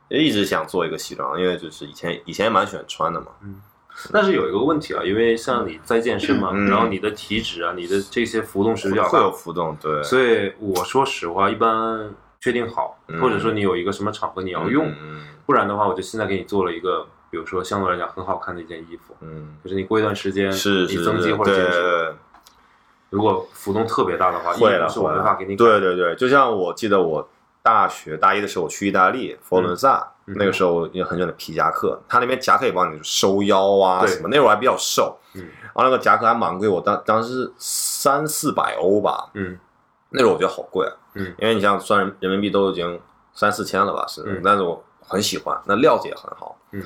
也一直想做一个西装，因为就是以前以前也蛮喜欢穿的嘛。嗯。但是有一个问题啊，因为像你在健身嘛，嗯然后你的体脂啊，你的这些浮动是比较会有，浮动，对，所以我说实话，一般确定好，嗯。或者说你有一个什么场合你要用，嗯不然的话，我就现在给你做了一个，比如说相对来讲很好看的一件衣服，嗯，就是你过一段时间是是你增肌或者减脂，对如果浮动特别大的话，会了，是我没法给你对对对，就像我记得我大学大一的时候，我去意大利佛罗伦萨，嗯那个时候也很喜欢的皮夹克，它那边夹克也帮你收腰啊什么，那会儿还比较瘦，嗯。然后那个夹克还蛮贵，我当当时是三四百欧吧，嗯。那时候我觉得好贵啊，嗯。因为你像算人人民币都已经三四千了吧，是，嗯。但是我很喜欢，那料子也很好，嗯，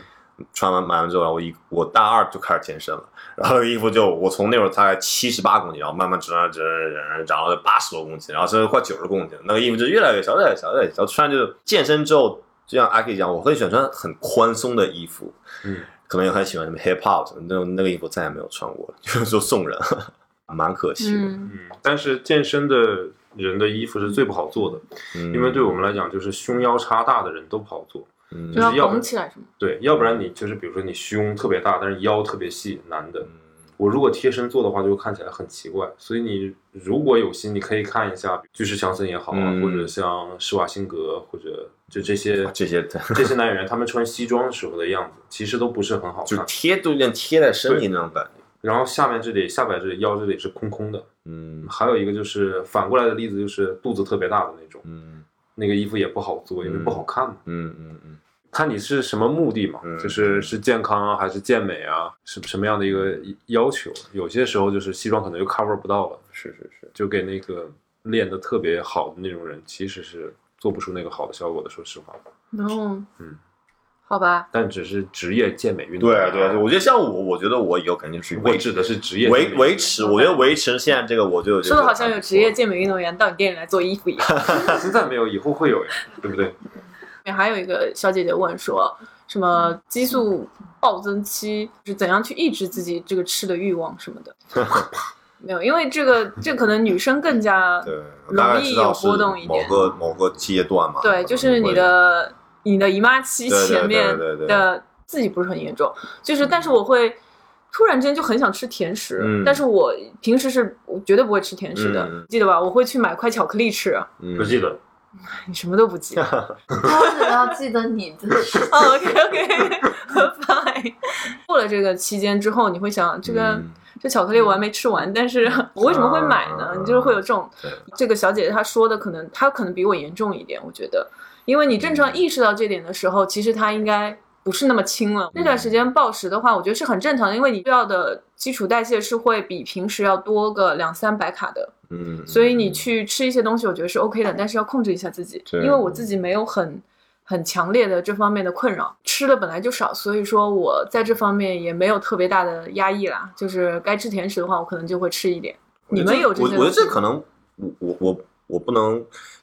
穿完买完之后，我一我大二就开始健身了，然后衣服就我从那会儿大概七十八公斤，然后慢慢长长长长，长到八十多公斤，然后甚至快九十公斤，那个衣服就越来越小，越来越小，越来越小。穿就健身之后，就像阿 K 讲，我很喜欢穿很宽松的衣服，嗯，可能也很喜欢什么 hip hop 那种那个衣服再也没有穿过了，就是说送人，蛮可惜的。嗯嗯，但是健身的人的衣服是最不好做的，嗯，因为对我们来讲，就是胸腰差大的人都不好做。嗯就要要不绷起来是吗？对，要不然你就是比如说你胸特别大，但是腰特别细，男的。嗯我如果贴身做的话，就会看起来很奇怪。所以你如果有心，你可以看一下巨石强森也好啊，嗯或者像施瓦辛格，或者就这些这些这些男演员，他们穿西装的时候的样子，其实都不是很好就看。贴都有点贴在身体那种感觉。然后下面这里、下摆这里、腰这里是空空的。嗯还有一个就是反过来的例子，就是肚子特别大的那种，嗯那个衣服也不好做，因为不好看嘛。嗯嗯嗯看你是什么目的嘛，嗯就是是健康啊，还是健美啊，是什么样的一个要求？有些时候就是西装可能就 cover 不到了，是是是，就给那个练的特别好的那种人，其实是做不出那个好的效果的。说实话，嗯嗯，好吧，但只是职业健美运动员。对对对，我觉得像我，我觉得我以后肯定是维我指的是职业维维持，我觉得维持现在这个，我就说的好像有职业健美运动员到你店里来做衣服一样。现在没有，以后会有呀，对不对？还有一个小姐姐问说，什么激素暴增期是怎样去抑制自己这个吃的欲望什么的？没有，因为这个这可能女生更加对，容易有波动一点某个某个阶段嘛，对，就是你的你的姨妈期前面的自己不是很严重，就是但是我会突然间就很想吃甜食，嗯但是我平时是绝对不会吃甜食的，嗯。记得吧？我会去买块巧克力吃，嗯。不记得，你什么都不记得。我只要记得你的。OK OK，fine。过了这个期间之后，你会想这个。嗯这巧克力我还没吃完，但是我为什么会买呢？啊你就是会有这种，这个小姐姐她说的，可能她可能比我严重一点，我觉得，因为你正常意识到这点的时候，其实她应该不是那么轻了。那段时间暴食的话，我觉得是很正常的，因为你需要的基础代谢是会比平时要多个两三百卡的，嗯，所以你去吃一些东西，我觉得是 OK 的，但是要控制一下自己，因为我自己没有很。很强烈的这方面的困扰，吃的本来就少，所以说我在这方面也没有特别大的压抑啦。就是该吃甜食的话，我可能就会吃一点。你们有这我我觉得这可能我我我我不能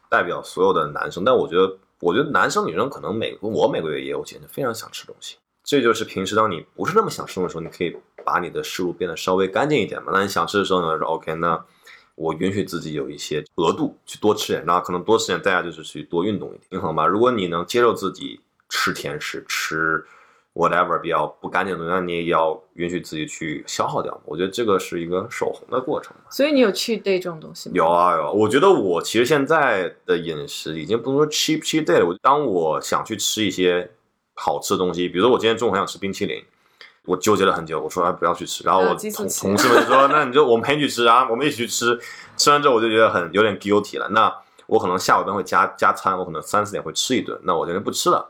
代表所有的男生，但我觉得我觉得男生女生可能每我每个月也有钱，就非常想吃东西。这就是平时当你不是那么想吃的时候，你可以把你的食物变得稍微干净一点嘛。那你想吃的时候呢，说 OK，那我允许自己有一些额度去多吃点，那可能多吃点代价就是去多运动一点，平衡吧。如果你能接受自己吃甜食，吃 whatever 比较不干净的东西，那你也要允许自己去消耗掉。我觉得这个是一个守恒的过程。所以你有 cheat day 这种东西吗？有啊有啊，我觉得我其实现在的饮食已经不能说 cheap cheap day 了。我当我想去吃一些好吃的东西，比如说我今天中午很想吃冰淇淋，我纠结了很久，我说哎不要去吃，然后我同期同事们说那你就我们陪你去吃啊，我们一起去吃，吃完之后我就觉得很有点 guilty 了。那我可能下午班会加加餐，我可能三四点会吃一顿，那我今天不吃了。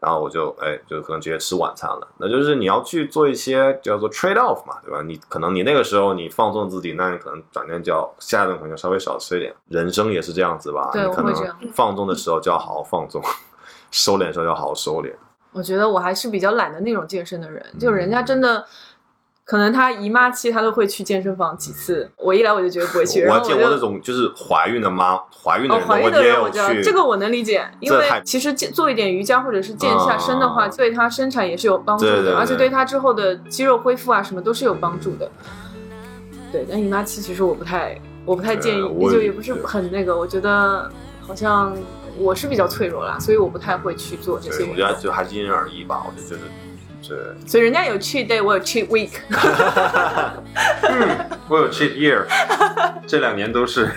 然后我就哎，就可能直接吃晚餐了。那就是你要去做一些叫做 trade off 嘛，对吧？你可能你那个时候你放纵自己，那你可能转天就要下一顿可能就稍微少吃一点。人生也是这样子吧？对你可能放纵的时候就要好好放纵，收敛的时候要好好收敛。我觉得我还是比较懒的那种健身的人，就人家真的。可能她姨妈期她都会去健身房几次，我一来我就觉得不会去，我见过那种就是怀孕的妈，怀孕的哦，人，怀孕的也有人我知道，去。这个我能理解，因为其实做一点瑜伽或者是健一下身的话，啊对她生产也是有帮助的，对对对而且对她之后的肌肉恢复啊什么都是有帮助的。对，但姨妈期其实我不太，我不太建议就也不是很那个，我觉得好像我是比较脆弱啦，所以我不太会去做这些，我。觉得就还是因人而异吧。我就觉得就是，对，所以人家有 cheat day，我有 cheat week。嗯我有 cheat year，这两年都是